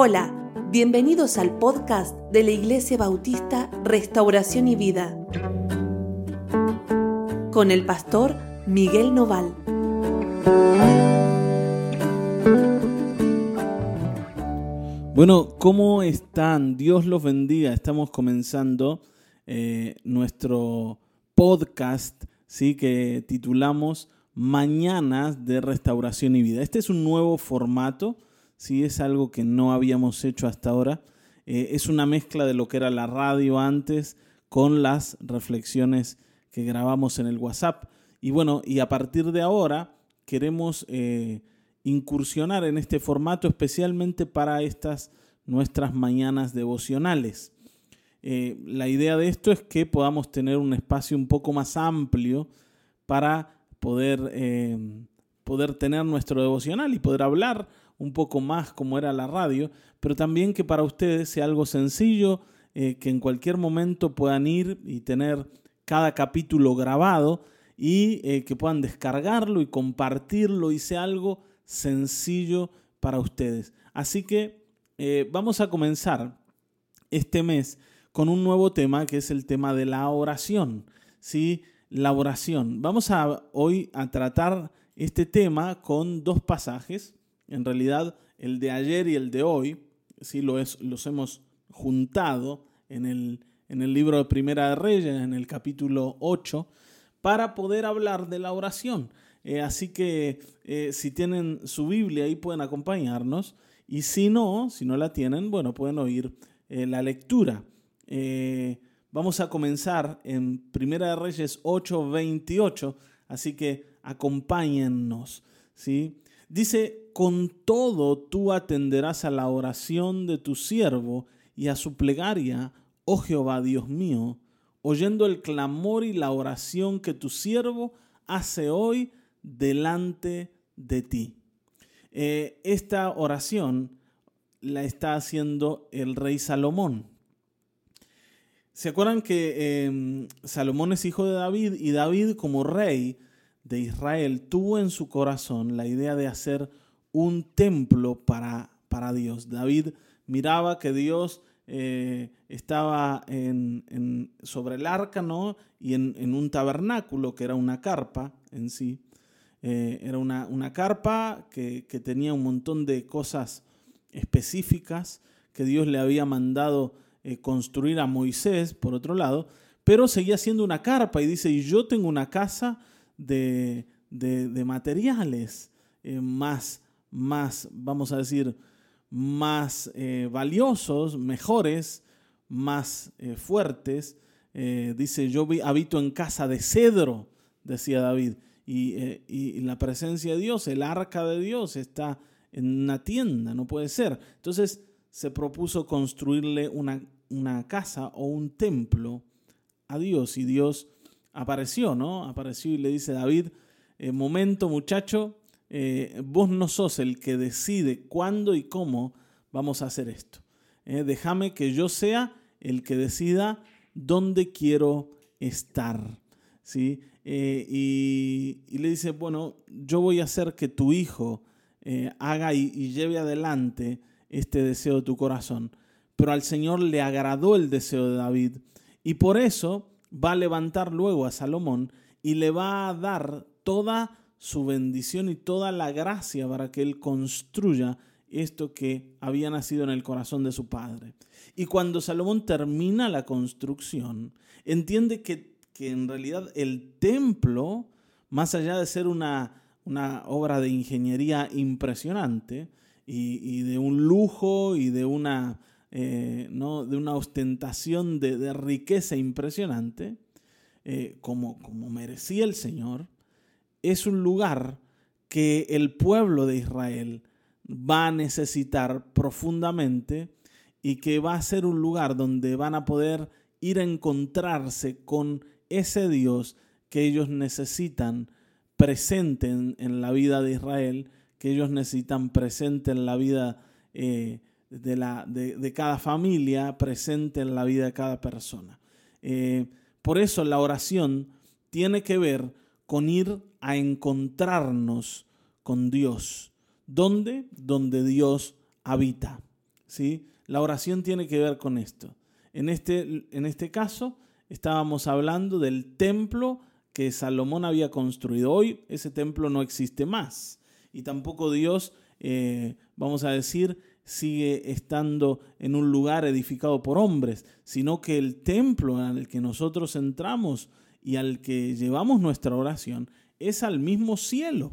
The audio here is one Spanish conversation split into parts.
Hola, bienvenidos al podcast de la Iglesia Bautista Restauración y Vida con el pastor Miguel Noval. Bueno, ¿cómo están? Dios los bendiga. Estamos comenzando eh, nuestro podcast, ¿sí? que titulamos Mañanas de Restauración y Vida. Este es un nuevo formato ¿sí? es algo que no habíamos hecho hasta ahora. Eh, es una mezcla de lo que era la radio antes con las reflexiones que grabamos en el WhatsApp. Y bueno, y a partir de ahora queremos eh, incursionar en este formato especialmente para estas nuestras mañanas devocionales. Eh, la idea de esto es que podamos tener un espacio un poco más amplio para poder, poder tener nuestro devocional y poder hablar un poco más como era la radio, pero también que para ustedes sea algo sencillo, eh, que en cualquier momento puedan ir y tener cada capítulo grabado y eh, que puedan descargarlo y compartirlo y sea algo sencillo para ustedes. Así que eh, vamos a comenzar este mes con un nuevo tema que es el tema de la oración. ¿sí? La oración. Vamos a hoy a tratar este tema con dos pasajes en realidad, el de ayer y el de hoy, sí lo es, los hemos juntado en el, en el libro de Primera de Reyes, en el capítulo 8, para poder hablar de la oración. Eh, así que eh, si tienen su Biblia ahí pueden acompañarnos y si no, si no la tienen, bueno, pueden oír eh, la lectura. vamos a comenzar en Primera de Reyes 8, 28, así que acompáñennos. ¿sí? Dice, con todo tú atenderás a la oración de tu siervo y a su plegaria, oh Jehová Dios mío, oyendo el clamor y la oración que tu siervo hace hoy delante de ti. Eh, esta oración la está haciendo el rey Salomón. ¿Se acuerdan que em, Salomón es hijo de David y David como rey de Israel tuvo en su corazón la idea de hacer un templo para, para Dios. David miraba que Dios eh, estaba en, sobre el arca ¿no? y en, un tabernáculo que era una carpa en sí. Eh, era una, una carpa que, tenía un montón de cosas específicas que Dios le había mandado eh, construir a Moisés, por otro lado, pero seguía siendo una carpa y dice, y yo tengo una casa de, materiales eh, más, más, vamos a decir, más eh, valiosos, mejores, más eh, fuertes. dice, yo habito en casa de cedro, decía David, y, y, la presencia de Dios, el arca de Dios está en una tienda, no puede ser. Entonces se propuso construirle una, una casa o un templo a Dios y Dios apareció, ¿no? Apareció y le dice David, eh, momento muchacho, eh, vos no sos el que decide cuándo y cómo vamos a hacer esto. Eh, déjame que yo sea el que decida dónde quiero estar. ¿sí? Y, le dice, bueno, yo voy a hacer que tu hijo haga y, y lleve adelante este deseo de tu corazón. Pero al Señor le agradó el deseo de David y por eso va a levantar luego a Salomón y le va a dar toda su bendición y toda la gracia para que él construya esto que había nacido en el corazón de su padre. Y cuando Salomón termina la construcción, entiende que, en realidad el templo, más allá de ser una, una obra de ingeniería impresionante y de un lujo y de una eh, ¿no? de una ostentación de, riqueza impresionante, eh, como, como merecía el Señor, es un lugar que el pueblo de Israel va a necesitar profundamente y que va a ser un lugar donde van a poder ir a encontrarse con ese Dios que ellos necesitan presente en, la vida de Israel, que ellos necesitan presente en la vida eh, de, la, de, cada familia presente en la vida de cada persona. Eh, por eso la oración tiene que ver con ir a encontrarnos con Dios. ¿Dónde? Donde Dios habita. ¿sí? La oración tiene que ver con esto. En este, en este caso, estábamos hablando del templo que Salomón había construido. Hoy ese templo no existe más. Y tampoco Dios, eh, vamos a decir, sigue estando en un lugar edificado por hombres, sino que el templo al que nosotros entramos y al que llevamos nuestra oración es al mismo cielo.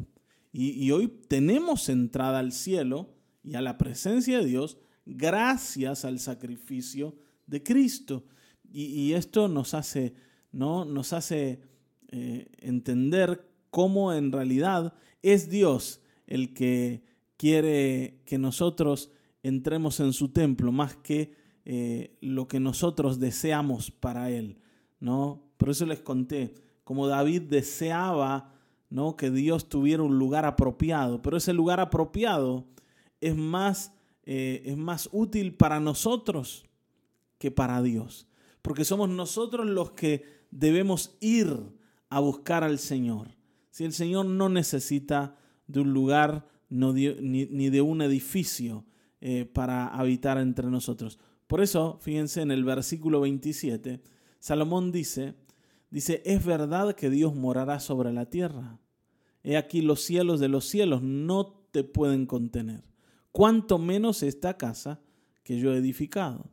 Y, hoy tenemos entrada al cielo y a la presencia de Dios gracias al sacrificio de Cristo. Y, esto nos hace, ¿no? nos hace eh, entender cómo en realidad es Dios el que quiere que nosotros entremos en su templo más que eh, lo que nosotros deseamos para Él. ¿no? Por eso les conté, como David deseaba ¿no? que Dios tuviera un lugar apropiado, pero ese lugar apropiado es más, eh, es más útil para nosotros que para Dios, porque somos nosotros los que debemos ir a buscar al Señor. Si el Señor no necesita de un lugar ni, de un edificio eh, para habitar entre nosotros. Por eso, fíjense en el versículo 27, Salomón dice, dice, es verdad que Dios morará sobre la tierra. He aquí los cielos de los cielos no te pueden contener, cuanto menos esta casa que yo he edificado.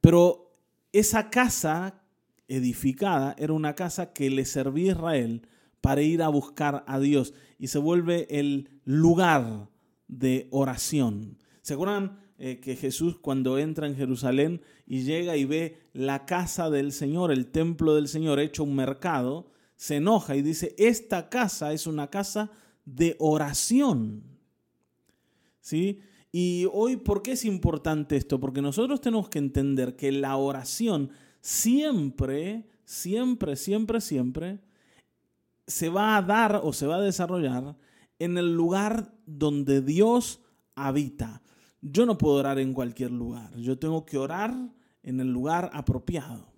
Pero esa casa edificada era una casa que le servía a Israel para ir a buscar a Dios y se vuelve el lugar de oración. ¿Se acuerdan eh, que Jesús cuando entra en Jerusalén y llega y ve la casa del Señor, el templo del Señor hecho un mercado, se enoja y dice, esta casa es una casa de oración. ¿Sí? Y hoy, ¿por qué es importante esto? Porque nosotros tenemos que entender que la oración siempre, siempre, siempre, siempre se va a dar o se va a desarrollar en el lugar donde Dios habita. Yo no puedo orar en cualquier lugar, yo tengo que orar en el lugar apropiado.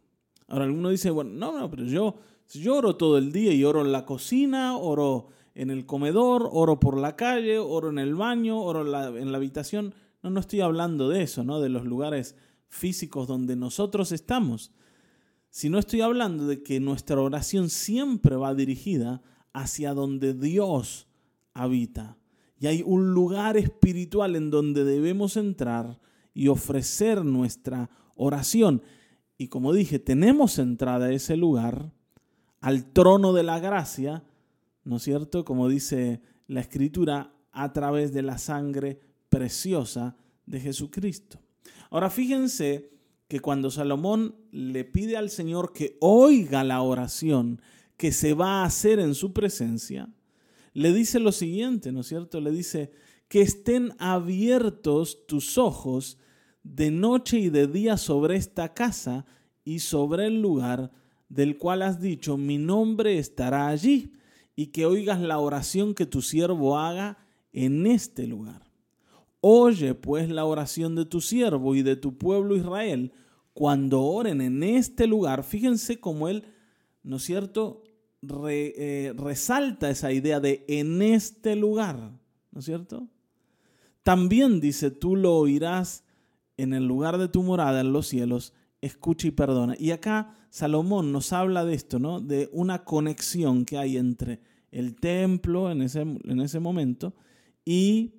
Ahora alguno dice, bueno, no, no, pero yo, yo oro todo el día y oro en la cocina, oro en el comedor, oro por la calle, oro en el baño, oro en la, en la habitación. No, no estoy hablando de eso, ¿no? De los lugares físicos donde nosotros estamos no estoy hablando de que nuestra oración siempre va dirigida hacia donde Dios habita. Y hay un lugar espiritual en donde debemos entrar y ofrecer nuestra oración. Y como dije, tenemos entrada a ese lugar, al trono de la gracia, ¿no es cierto? Como dice la escritura, a través de la sangre preciosa de Jesucristo. Ahora fíjense que cuando Salomón le pide al Señor que oiga la oración que se va a hacer en su presencia, le dice lo siguiente, ¿no es cierto? Le dice, que estén abiertos tus ojos de noche y de día sobre esta casa y sobre el lugar del cual has dicho, mi nombre estará allí, y que oigas la oración que tu siervo haga en este lugar. Oye pues la oración de tu siervo y de tu pueblo Israel cuando oren en este lugar. Fíjense cómo él, ¿no es cierto?, eh, resalta esa idea de en este lugar, ¿no es cierto? También dice, tú lo oirás en el lugar de tu morada en los cielos, escucha y perdona. Y acá Salomón nos habla de esto, ¿no? De una conexión que hay entre el templo en ese, en ese momento y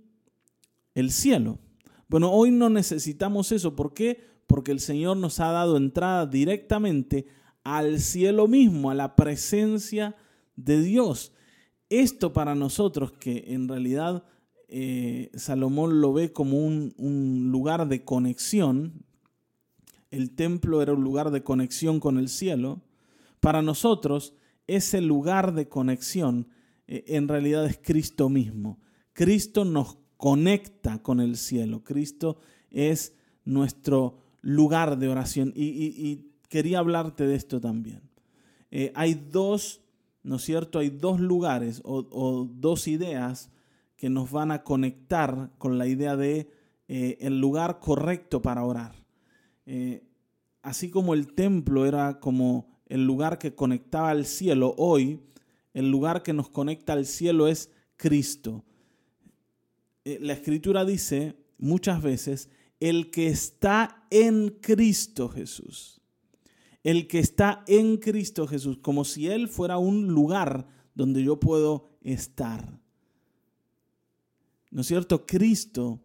el cielo. Bueno, hoy no necesitamos eso. ¿Por qué? Porque el Señor nos ha dado entrada directamente al cielo mismo, a la presencia de Dios. Esto para nosotros, que en realidad eh, Salomón lo ve como un, lugar de conexión, el templo era un lugar de conexión con el cielo, para nosotros ese lugar de conexión eh, en realidad es Cristo mismo. Cristo nos conecta con el cielo. Cristo es nuestro lugar de oración. Y, quería hablarte de esto también. Eh, hay dos, ¿no es cierto? Hay dos lugares o, dos ideas que nos van a conectar con la idea de eh, el lugar correcto para orar. Eh, así como el templo era como el lugar que conectaba al cielo, hoy el lugar que nos conecta al cielo es Cristo. La escritura dice, muchas veces el que está en Cristo Jesús. El que está en Cristo Jesús, como si Él fuera un lugar donde yo puedo estar. ¿No es cierto? Cristo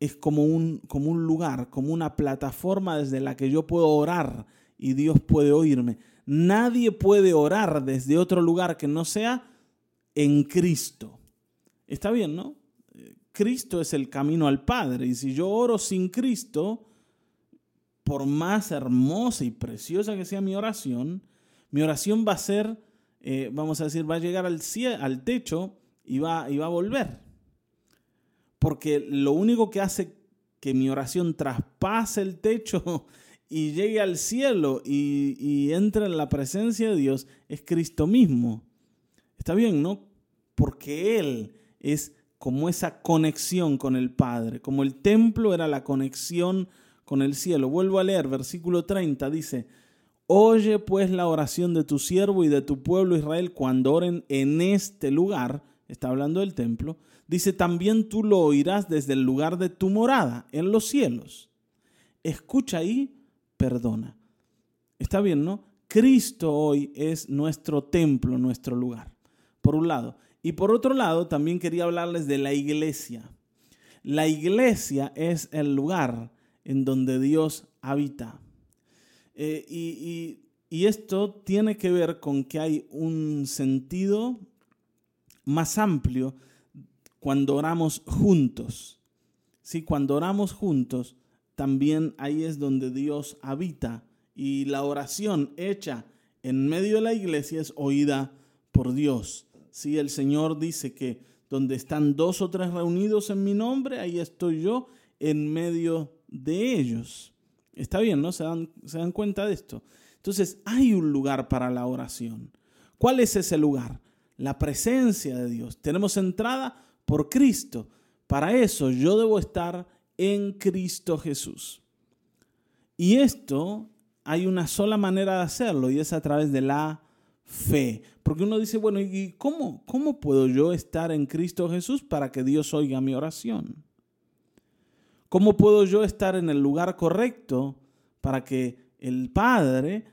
es como un, como un lugar, como una plataforma desde la que yo puedo orar y Dios puede oírme. Nadie puede orar desde otro lugar que no sea en Cristo. Está bien, ¿no? Cristo es el camino al Padre. Y si yo oro sin Cristo, por más hermosa y preciosa que sea mi oración, mi oración va a ser, eh, vamos a decir, va a llegar al, al techo y va, y va a volver. Porque lo único que hace que mi oración traspase el techo y llegue al cielo y, y entre en la presencia de Dios es Cristo mismo. Está bien, ¿no? Porque Él es como esa conexión con el Padre, como el templo era la conexión con el cielo. Vuelvo a leer, versículo 30 dice, Oye pues la oración de tu siervo y de tu pueblo Israel cuando oren en este lugar, está hablando del templo, dice, también tú lo oirás desde el lugar de tu morada, en los cielos. Escucha ahí, perdona. Está bien, ¿no? Cristo hoy es nuestro templo, nuestro lugar. Por un lado. Y por otro lado, también quería hablarles de la iglesia. La iglesia es el lugar en donde Dios habita. Eh, y, esto tiene que ver con que hay un sentido más amplio cuando oramos juntos. Sí, cuando oramos juntos, también ahí es donde Dios habita y la oración hecha en medio de la iglesia es oída por Dios. Si el Señor dice que donde están dos o tres reunidos en mi nombre, ahí estoy yo en medio de ellos. Está bien, ¿no? ¿Se dan, se dan cuenta de esto. Entonces, hay un lugar para la oración. ¿Cuál es ese lugar? La presencia de Dios. Tenemos entrada por Cristo. Para eso yo debo estar en Cristo Jesús. Y esto hay una sola manera de hacerlo y es a través de la fe. Porque uno dice, bueno, ¿y cómo, cómo puedo yo estar en Cristo Jesús para que Dios oiga mi oración? ¿Cómo puedo yo estar en el lugar correcto para que el Padre,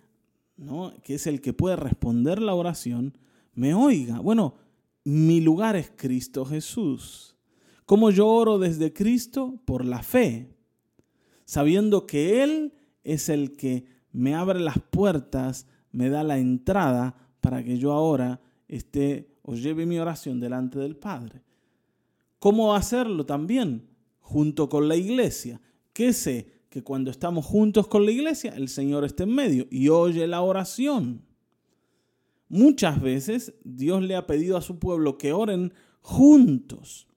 ¿no? que es el que puede responder la oración, me oiga? Bueno, mi lugar es Cristo Jesús. ¿Cómo yo oro desde Cristo? Por la fe, sabiendo que Él es el que me abre las puertas me da la entrada para que yo ahora esté o lleve mi oración delante del Padre. ¿Cómo hacerlo también? Junto con la iglesia. ¿Qué sé? Que cuando estamos juntos con la iglesia, el Señor está en medio y oye la oración. Muchas veces Dios le ha pedido a su pueblo que oren juntos.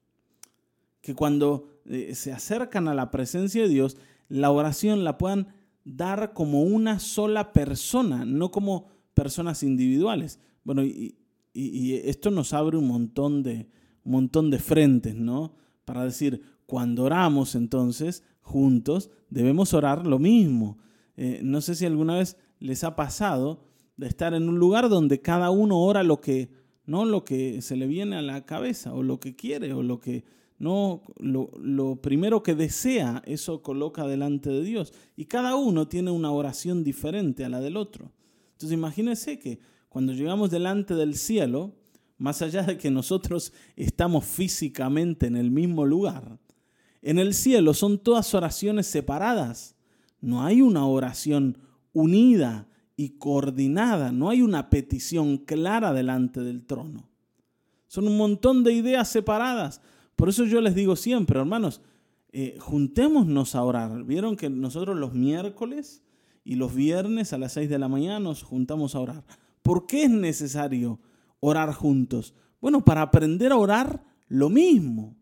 Que cuando eh, se acercan a la presencia de Dios, la oración la puedan dar como una sola persona, no como personas individuales. Bueno, y, esto nos abre un montón de, un montón de frentes, ¿no? Para decir, cuando oramos entonces juntos, debemos orar lo mismo. Eh, no sé si alguna vez les ha pasado de estar en un lugar donde cada uno ora lo que, no lo que se le viene a la cabeza o lo que quiere o lo que no, lo, primero que desea, eso coloca delante de Dios. Y cada uno tiene una oración diferente a la del otro. Entonces imagínense que cuando llegamos delante del cielo, más allá de que nosotros estamos físicamente en el mismo lugar, en el cielo son todas oraciones separadas. No hay una oración unida y coordinada, no hay una petición clara delante del trono. Son un montón de ideas separadas. Por eso yo les digo siempre, hermanos, eh, juntémonos a orar. Vieron que nosotros los miércoles y los viernes a las 6 de la mañana nos juntamos a orar. ¿Por qué es necesario orar juntos? Bueno, para aprender a orar lo mismo,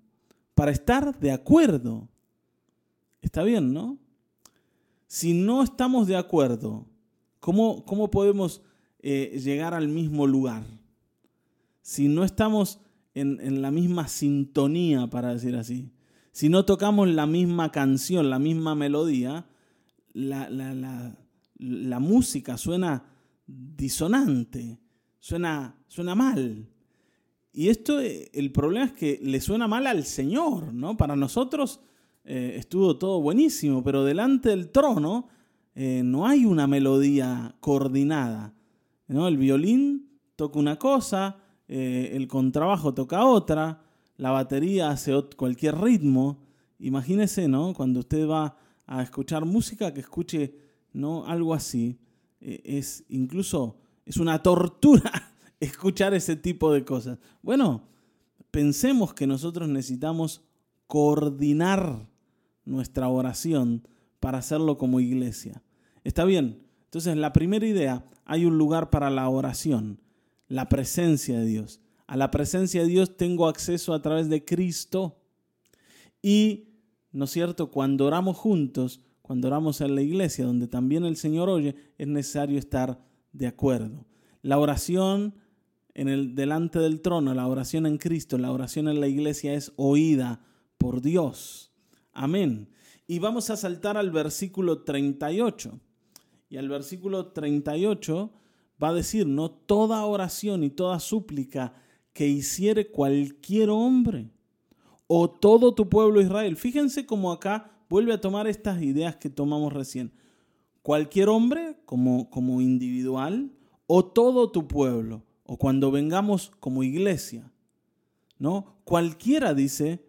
para estar de acuerdo. Está bien, ¿no? Si no estamos de acuerdo, ¿cómo, cómo podemos eh, llegar al mismo lugar? Si no estamos en, la misma sintonía, para decir así. Si no tocamos la misma canción, la misma melodía, la, la, música suena disonante, suena, suena mal. Y esto, eh, el problema es que le suena mal al Señor, ¿no? Para nosotros eh, estuvo todo buenísimo, pero delante del trono eh, no hay una melodía coordinada, ¿no? El violín toca una cosa, el contrabajo toca otra, la batería hace cualquier ritmo. Imagínese, ¿no? Cuando usted va a escuchar música, que escuche, ¿no? Algo así. es incluso, es una tortura escuchar ese tipo de cosas. Bueno, pensemos que nosotros necesitamos coordinar nuestra oración para hacerlo como iglesia. Está bien. Entonces, la primera idea, hay un lugar para la oración, la presencia de Dios. A la presencia de Dios tengo acceso a través de Cristo. Y, ¿no es cierto? Cuando oramos juntos, cuando oramos en la iglesia, donde también el Señor oye, es necesario estar de acuerdo. La oración en el, delante del trono, la oración en Cristo, la oración en la iglesia es oída por Dios. Amén. Y vamos a saltar al versículo 38. Y al versículo 38 va a decir, no toda oración y toda súplica que hiciere cualquier hombre o todo tu pueblo Israel. Fíjense cómo acá vuelve a tomar estas ideas que tomamos recién. Cualquier hombre como, como individual o todo tu pueblo o cuando vengamos como iglesia, ¿no? Cualquiera dice,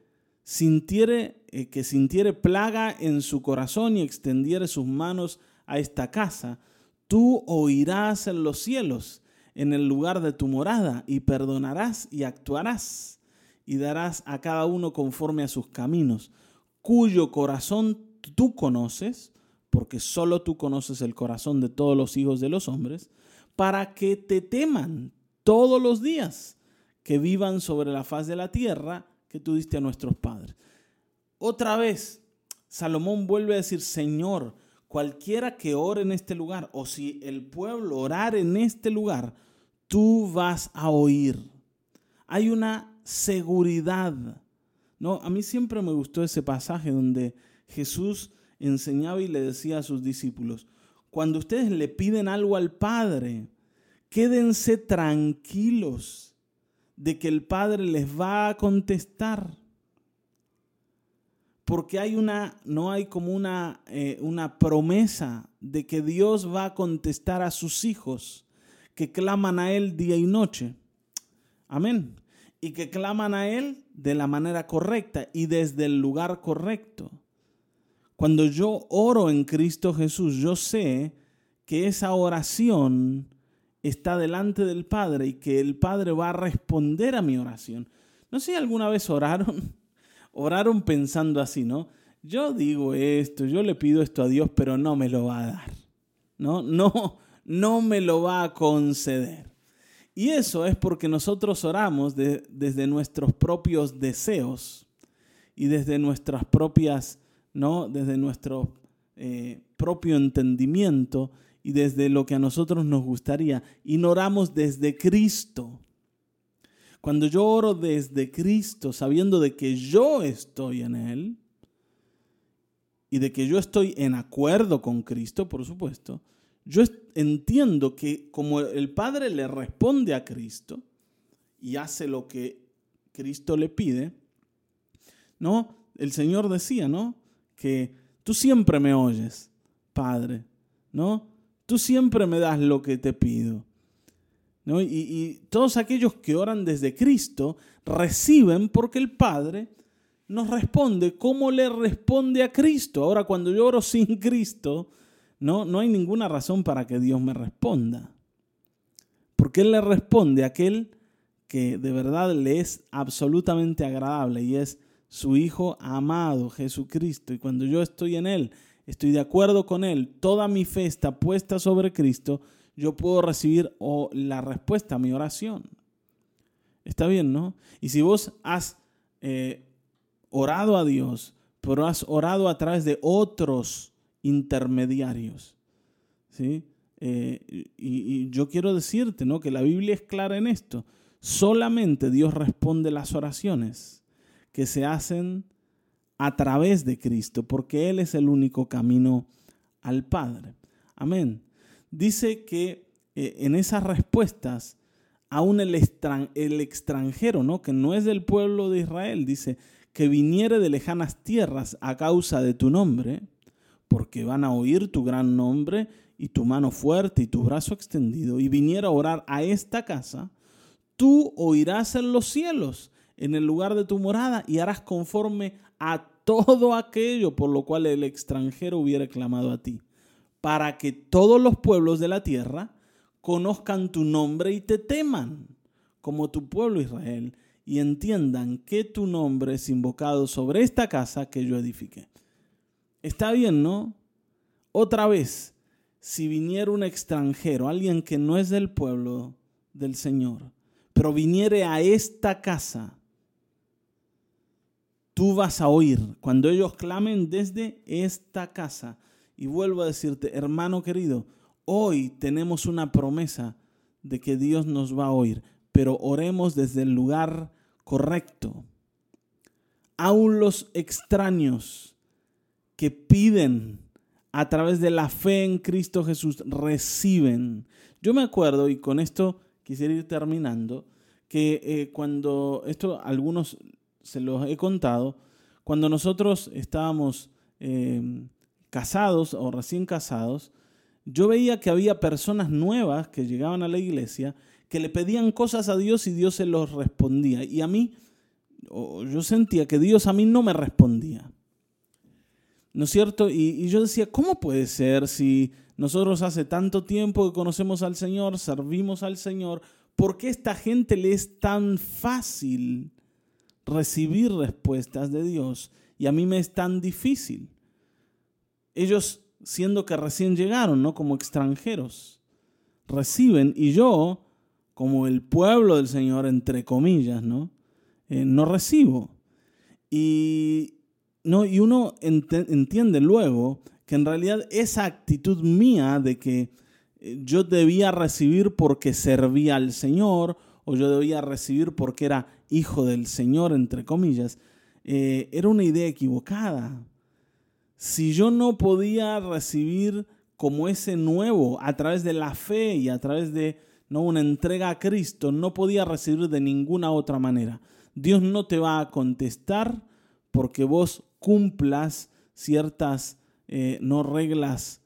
sintiere, eh, que sintiere plaga en su corazón y extendiere sus manos a esta casa, tú oirás en los cielos, en el lugar de tu morada, y perdonarás y actuarás, y darás a cada uno conforme a sus caminos, cuyo corazón tú conoces, porque solo tú conoces el corazón de todos los hijos de los hombres, para que te teman todos los días que vivan sobre la faz de la tierra que tú diste a nuestros padres. Otra vez, Salomón vuelve a decir, Señor, cualquiera que ore en este lugar, o si el pueblo orar en este lugar, tú vas a oír. Hay una seguridad. No, a mí siempre me gustó ese pasaje donde Jesús enseñaba y le decía a sus discípulos, cuando ustedes le piden algo al Padre, quédense tranquilos de que el Padre les va a contestar. Porque hay una, no hay como una, eh, una promesa de que Dios va a contestar a sus hijos que claman a Él día y noche. Amén. Y que claman a Él de la manera correcta y desde el lugar correcto. Cuando yo oro en Cristo Jesús, yo sé que esa oración está delante del Padre y que el Padre va a responder a mi oración. No sé si alguna vez oraron, oraron pensando así, ¿no? Yo digo esto, yo le pido esto a Dios, pero no me lo va a dar. No, no, no me lo va a conceder. Y eso es porque nosotros oramos desde nuestros propios deseos y desde nuestras propias, ¿no? Desde nuestro eh, propio entendimiento y desde lo que a nosotros nos gustaría. Ignoramos desde Cristo. Cuando yo oro desde Cristo, sabiendo de que yo estoy en Él y de que yo estoy en acuerdo con Cristo, por supuesto, yo entiendo que como el Padre le responde a Cristo y hace lo que Cristo le pide, ¿no? El Señor decía, ¿no? Que tú siempre me oyes, Padre, ¿no? Tú siempre me das lo que te pido. ¿No? Y, todos aquellos que oran desde Cristo reciben porque el Padre nos responde como le responde a Cristo. Ahora, cuando yo oro sin Cristo, no, no hay ninguna razón para que Dios me responda. Porque Él le responde a aquel que de verdad le es absolutamente agradable y es su Hijo amado, Jesucristo. Y cuando yo estoy en Él, estoy de acuerdo con Él, toda mi fe está puesta sobre Cristo, yo puedo recibir la respuesta a mi oración. Está bien, ¿no? Y si vos has eh, orado a Dios, pero has orado a través de otros intermediarios, ¿sí? Eh, y, y, yo quiero decirte, ¿no? Que la Biblia es clara en esto. Solamente Dios responde las oraciones que se hacen a través de Cristo, porque Él es el único camino al Padre. Amén. Dice que eh, en esas respuestas aún el, el extranjero, ¿no? que no es del pueblo de Israel, dice, que viniere de lejanas tierras a causa de tu nombre, porque van a oír tu gran nombre y tu mano fuerte y tu brazo extendido, y viniera a orar a esta casa, tú oirás en los cielos, en el lugar de tu morada, y harás conforme a todo aquello por lo cual el extranjero hubiera clamado a ti, para que todos los pueblos de la tierra conozcan tu nombre y te teman, como tu pueblo Israel, y entiendan que tu nombre es invocado sobre esta casa que yo edifiqué. Está bien, ¿no? Otra vez, si viniera un extranjero, alguien que no es del pueblo del Señor, pero viniere a esta casa, tú vas a oír cuando ellos clamen desde esta casa. Y vuelvo a decirte, hermano querido, hoy tenemos una promesa de que Dios nos va a oír pero oremos desde el lugar correcto. Aún los extraños que piden a través de la fe en Cristo Jesús reciben. Yo me acuerdo, y con esto quisiera ir terminando, que eh, cuando, esto algunos se los he contado, cuando nosotros estábamos em, casados o recién casados, yo veía que había personas nuevas que llegaban a la iglesia que le pedían cosas a Dios y Dios se los respondía. Y a mí, yo sentía que Dios a mí no me respondía. ¿No es cierto? Y, yo decía, ¿cómo puede ser si nosotros hace tanto tiempo que conocemos al Señor, servimos al Señor, ¿por qué esta gente le es tan fácil recibir respuestas de Dios y a mí me es tan difícil? Ellos, siendo que recién llegaron, ¿no? Como extranjeros, reciben y yo como el pueblo del Señor, entre comillas, ¿no? Eh, no recibo. Y, no, y uno entiende luego que en realidad esa actitud mía de que eh, yo debía recibir porque servía al Señor o yo debía recibir porque era hijo del Señor, entre comillas, eh, era una idea equivocada. Si yo no podía recibir como ese nuevo a través de la fe y a través de no una entrega a Cristo, no podía recibir de ninguna otra manera. Dios no te va a contestar porque vos cumplas ciertas eh, no reglas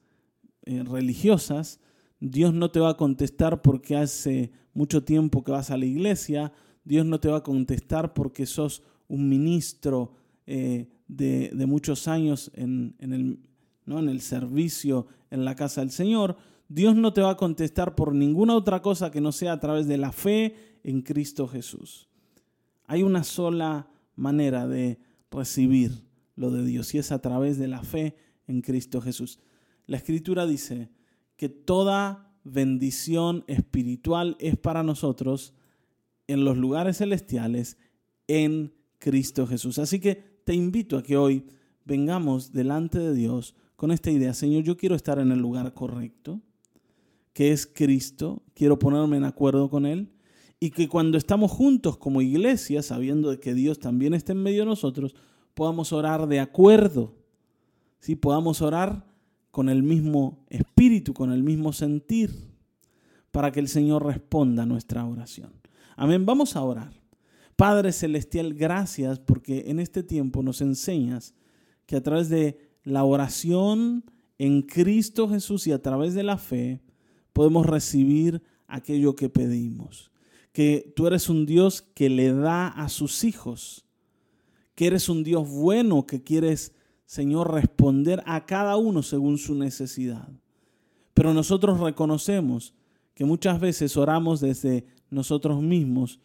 eh, religiosas. Dios no te va a contestar porque hace mucho tiempo que vas a la iglesia. Dios no te va a contestar porque sos un ministro eh, de, muchos años en, el, ¿no? en el servicio en la casa del Señor. Dios no te va a contestar por ninguna otra cosa que no sea a través de la fe en Cristo Jesús. Hay una sola manera de recibir lo de Dios y es a través de la fe en Cristo Jesús. La escritura dice que toda bendición espiritual es para nosotros en los lugares celestiales en Cristo Jesús. Así que te invito a que hoy vengamos delante de Dios con esta idea, Señor, yo quiero estar en el lugar correcto que es Cristo, quiero ponerme en acuerdo con Él, y que cuando estamos juntos como iglesia, sabiendo que Dios también está en medio de nosotros, podamos orar de acuerdo, ¿sí? podamos orar con el mismo espíritu, con el mismo sentir, para que el Señor responda a nuestra oración. Amén, vamos a orar. Padre Celestial, gracias porque en este tiempo nos enseñas que a través de la oración en Cristo Jesús y a través de la fe, podemos recibir aquello que pedimos. Que tú eres un Dios que le da a sus hijos. Que eres un Dios bueno que quieres, Señor, responder a cada uno según su necesidad. Pero nosotros reconocemos que muchas veces oramos desde nosotros mismos,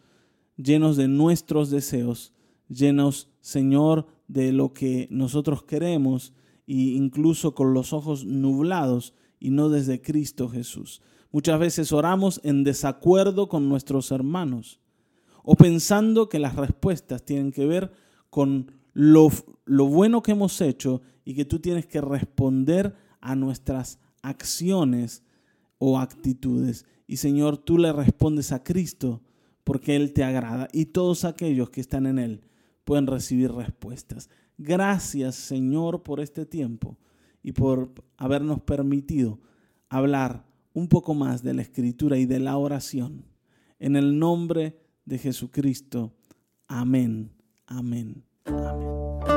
llenos de nuestros deseos, llenos, Señor, de lo que nosotros queremos e incluso con los ojos nublados y no desde Cristo Jesús. Muchas veces oramos en desacuerdo con nuestros hermanos o pensando que las respuestas tienen que ver con lo, lo, bueno que hemos hecho y que tú tienes que responder a nuestras acciones o actitudes. Y Señor, tú le respondes a Cristo porque Él te agrada y todos aquellos que están en Él pueden recibir respuestas. Gracias Señor por este tiempo y por habernos permitido hablar un poco más de la escritura y de la oración en el nombre de Jesucristo. Amén, amén, amén.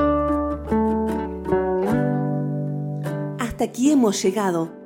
Hasta aquí hemos llegado.